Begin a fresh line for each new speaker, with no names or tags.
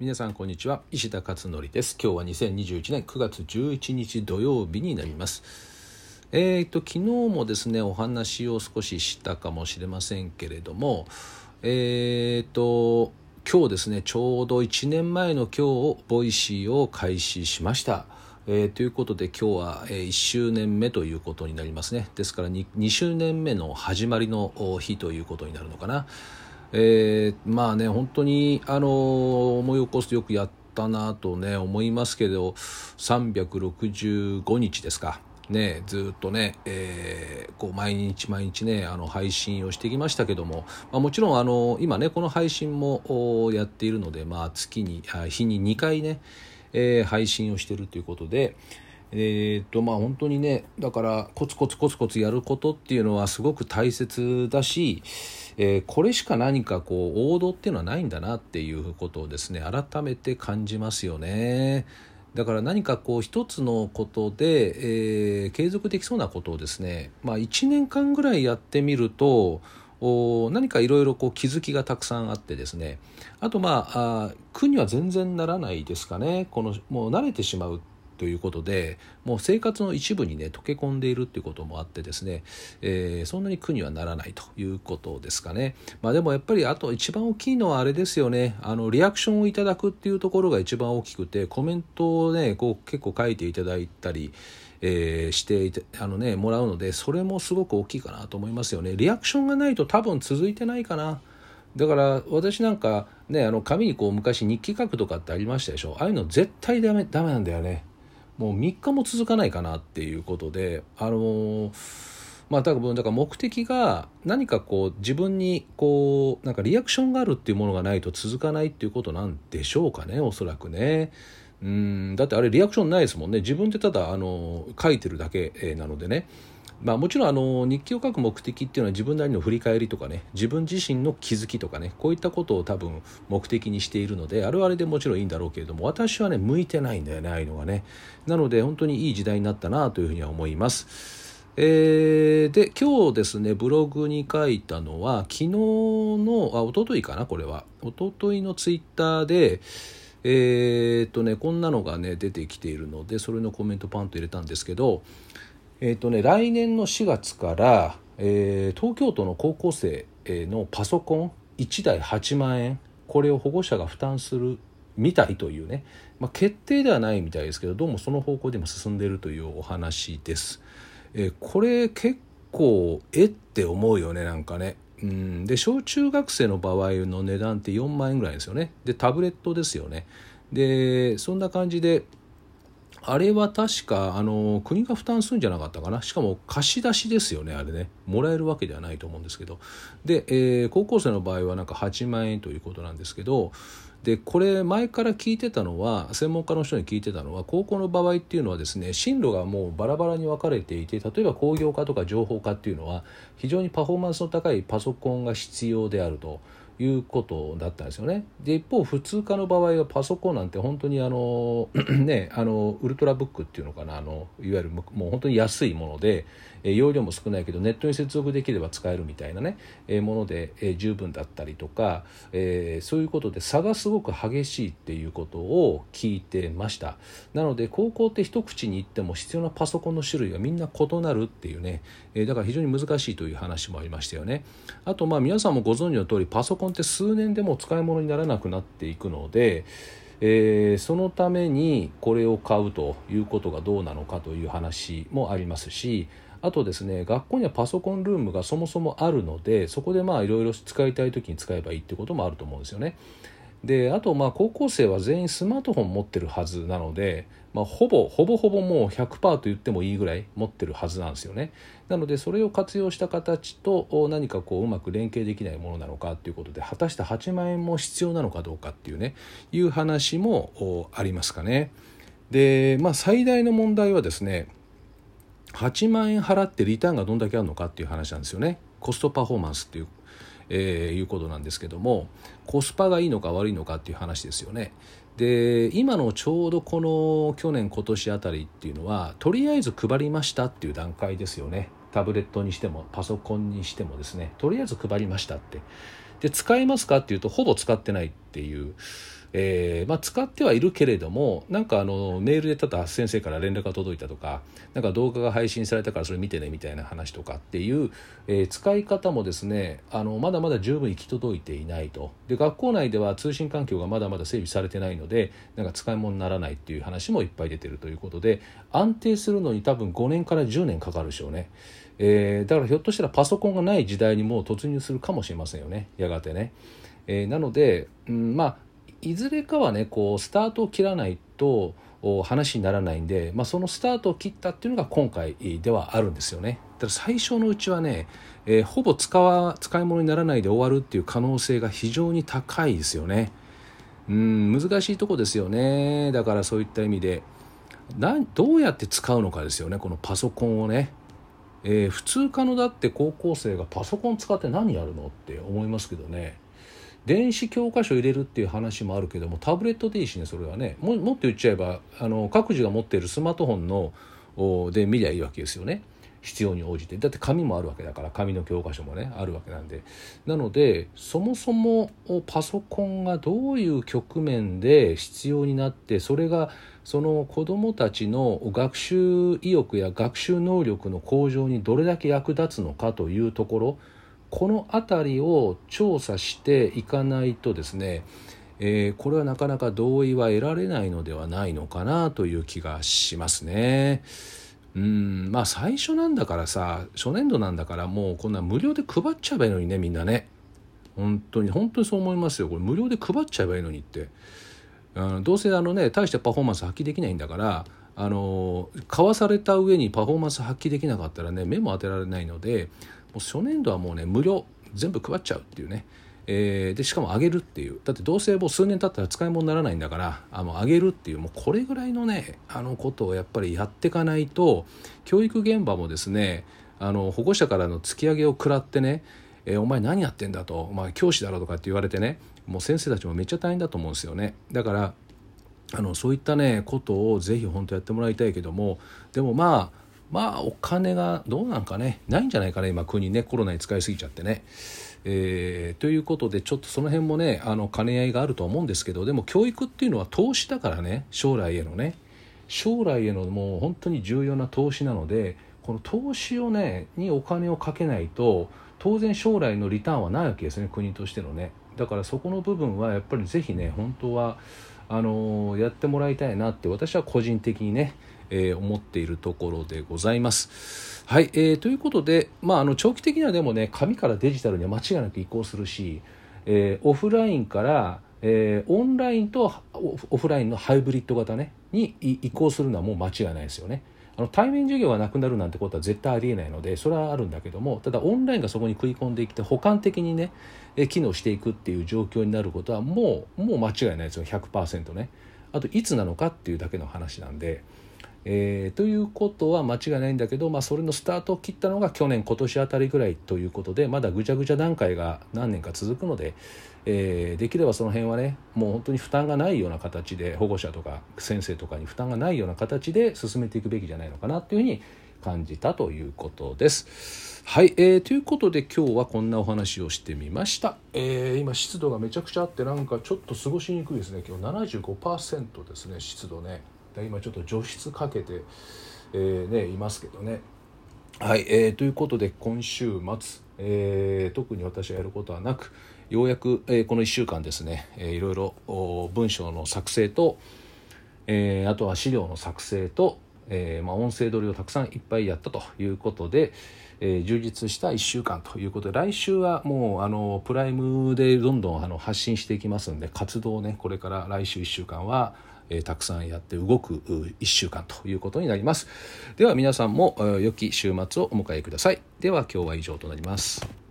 皆さんこんにちは。石田勝則です。今日は2021年9月11日土曜日になります。えーと昨日もですねお話を少ししたかもしれませんけれどもえーと今日ですねちょうど1年前の今日 Voicy を開始しました。えー、ということで今日は、え、1周年目ということになりますね。ですから 2, 2周年目の始まりの日ということになるのかな。えー、まあね本当にあの思い起こすとよくやったなとね思いますけど365日ですか。ね、ずっとね、えー、こう毎日毎日ねあの配信をしてきましたけども、まあ、もちろんあの今ねこの配信もやっているので、まあ、月にあ日に2回ね、えー、配信をしているということで、えー、っとまあ本当にねだからコツコツコツコツやることっていうのはすごく大切だし、えー、これしか何かこう王道っていうのはないんだなっていうことをですね改めて感じますよね。だから何かこう一つのことで、えー、継続できそうなことをですね、まあ、1年間ぐらいやってみるとお何かいろいろ気づきがたくさんあってですねあとまああ苦には全然ならないですかねこのもう慣れてしまうということでもう生活の一部にね溶け込んでいるっていうこともあってですね、えー、そんなに苦にはならないということですかね。まあでもやっぱりあと一番大きいのはあれですよね。あのリアクションをいただくっていうところが一番大きくてコメントをねこう結構書いていただいたりえー、してあのねもらうのでそれもすごく大きいかなと思いますよね。リアクションがないと多分続いてないかな。だから私なんかねあの紙にこう昔日記書くとかってありましたでしょ。ああいうの絶対ダメダメなんだよね。もう3日も続かないかなっていうことであのー、まあ多分だから目的が何かこう自分にこうなんかリアクションがあるっていうものがないと続かないっていうことなんでしょうかねおそらくね。うんだってあれリアクションないですもんね自分でただあの書いてるだけなのでねまあ、もちろんあの日記を書く目的っていうのは自分なりの振り返りとかね自分自身の気づきとかねこういったことを多分目的にしているのであるあれでもちろんいいんだろうけれども私はね向いてないんだよねああいうのがね。なので本当にいい時代になったなというふうには思います。えー、で今日ですねブログに書いたのは昨日のあ一昨日かなこれは。一昨日のツイッターでえー、っとねこんなのがね出てきているのでそれのコメントパンと入れたんですけどえーとね、来年の4月から、えー、東京都の高校生のパソコン1台8万円これを保護者が負担するみたいというね、まあ、決定ではないみたいですけどどうもその方向でも進んでいるというお話です。えー、これ結構えって思うよねなんかね。うんで小中学生の場合の値段って4万円ぐらいですよね。でタブレットですよね。でそんな感じであれは確かあの国が負担するんじゃなかったかな。しかも貸し出しですよねあれね。もらえるわけではないと思うんですけど。で、えー、高校生の場合はなんか8万円ということなんですけど。でこれ前から聞いてたのは専門家の人に聞いてたのは高校の場合っていうのはですね進路がもうバラバラに分かれていて例えば工業科とか情報科っていうのは非常にパフォーマンスの高いパソコンが必要であると。いうことだったんですよね。で一方普通科の場合はパソコンなんて本当にあの ねあのウルトラブックっていうのかなあのいわゆるもう本当に安いもので容量も少ないけどネットに接続できれば使えるみたいなねもので十分だったりとか、えー、そういうことで差がすごく激しいっていうことを聞いてましたなので高校って一口に言っても必要なパソコンの種類がみんな異なるっていうねだから非常に難しいという話もありましたよねあとまあ皆さんもご存知の通りパソコンって数年でも使い物にならなくなっていくのでえー、そのためにこれを買うということがどうなのかという話もありますしあとですね学校にはパソコンルームがそもそもあるのでそこでまあいろいろ使いたい時に使えばいいってこともあると思うんですよね。であとまあ高校生は全員スマートフォン持ってるはずなので、まあ、ほぼほぼほぼもう100%と言ってもいいぐらい持ってるはずなんですよね。なのでそれを活用した形と何かこううまく連携できないものなのかということで果たして8万円も必要なのかどうかっていうねいう話もありますかね。でまあ最大の問題はですね8万円払ってリターンがどんだけあるのかっていう話なんですよね。コストパフォーマンスっていう,、えー、いうことなんですけどもコスパがいいのか悪いのかっていう話ですよね。で今のちょうどこの去年今年あたりっていうのはとりあえず配りましたっていう段階ですよね。タブレットにしてもパソコンにしてもですね。とりあえず配りましたって。で使えますかっていうとほぼ使ってないっていうえーまあ、使ってはいるけれどもなんかあのメールでただ先生から連絡が届いたとかなんか動画が配信されたからそれ見てねみたいな話とかっていう、えー、使い方もですねあのまだまだ十分行き届いていないとで学校内では通信環境がまだまだ整備されてないのでなんか使い物にならないっていう話もいっぱい出てるということで安定するのに多分5年から10年かかるでしょうね。えー、だからひょっとしたらパソコンがない時代にもう突入するかもしれませんよねやがてね。えー、なので、うん、まあいずれかはねこうスタートを切らないと話にならないんで、まあ、そのスタートを切ったっていうのが今回ではあるんですよね。だから最初のうちはね、えー、ほぼ使わ使い物にならないで終わるっていう可能性が非常に高いですよね。うん難しいとこですよねだからそういった意味でなどうやって使うのかですよねこのパソコンをね。えー、普通科のだって高校生がパソコン使って何やるのって思いますけどね電子教科書入れるっていう話もあるけどもタブレットでいいしねそれはね。ももっと言っちゃえばあの各自が持っているスマートフォンので見りゃいいわけですよね。必要に応じて。だって紙もあるわけだから紙の教科書もねあるわけなんで。なのでそもそもパソコンがどういう局面で必要になってそれがその子どもたちの学習意欲や学習能力の向上にどれだけ役立つのかというところ。この辺りを調査していかないとですね、えー、これはなかなか同意は得られないのではないのかなという気がしますね。うんまあ最初なんだからさ初年度なんだからもうこんな無料で配っちゃえばいいのにねみんなね。本当に本当にそう思いますよ。これ無料で配っちゃえばいいのにって。あどうせあのね大してパフォーマンス発揮できないんだからあの買わされた上にパフォーマンス発揮できなかったらね目も当てられないのでう初年度はもうね無料全部配っちゃうっていうね、えー、でしかも上げるっていう。だってどうせもう数年経ったら使い物にならないんだからあの上げるっていうもうこれぐらいのねあのことをやっぱりやっていかないと教育現場もですねあの保護者からの突き上げを食らってねえー、お前何やってんだと、まあ、教師だろとかって言われてねもう先生たちもめっちゃ大変だと思うんですよね。だからあのそういったねことをぜひ本当やってもらいたいけどもでもまあまあお金がどうなんかねないんじゃないかね今国ねコロナに使いすぎちゃってね。えー、ということでちょっとその辺もねあの兼ね合いがあると思うんですけどでも教育っていうのは投資だからね将来へのね将来へのもう本当に重要な投資なのでこの投資をねにお金をかけないと当然将来のリターンはないわけですね国としてのねだからそこの部分はやっぱりぜひね本当はあのー、やってもらいたいなって私は個人的にねえー、思っているところでございます。はい、えー、ということで、まあ、あの長期的にはでもね紙からデジタルには間違いなく移行するし、えー、オフラインから、えー、オンラインとオフラインのハイブリッド型ねに移行するのはもう間違いないですよね。あの対面授業がなくなるなんてことは絶対ありえないのでそれはあるんだけどもただオンラインがそこに食い込んでいって補完的にね機能していくっていう状況になることはもうもう間違いないですよ100%ねあといつなのかっていうだけの話なんで。えー、ということは間違いないんだけど、まあ、それのスタートを切ったのが去年今年あたりぐらいということでまだぐちゃぐちゃ段階が何年か続くので、えー、できればその辺はねもう本当に負担がないような形で保護者とか先生とかに負担がないような形で進めていくべきじゃないのかなというふうに感じたということです。はい、えー、ということで今日はこんなお話をしてみました。えー、今湿度がめちゃくちゃあってなんかちょっと過ごしにくいですね。今日75%ですね湿度ね。今ちょっと除湿かけて、えー、ね、いますけどね。はい、えー、ということで今週末、えー、特に私はやることはなくようやく、えー、この1週間ですね、えー、いろいろ文章の作成と、えー、あとは資料の作成と、えーまあ、音声撮りをたくさんいっぱいやったということで、えー、充実した1週間ということで来週はもうあのプライムでどんどんあの発信していきますんで活動ねこれから来週1週間はえたくさんやって動く1週間ということになります。では皆さんも良き週末をお迎えください。では今日は以上となります。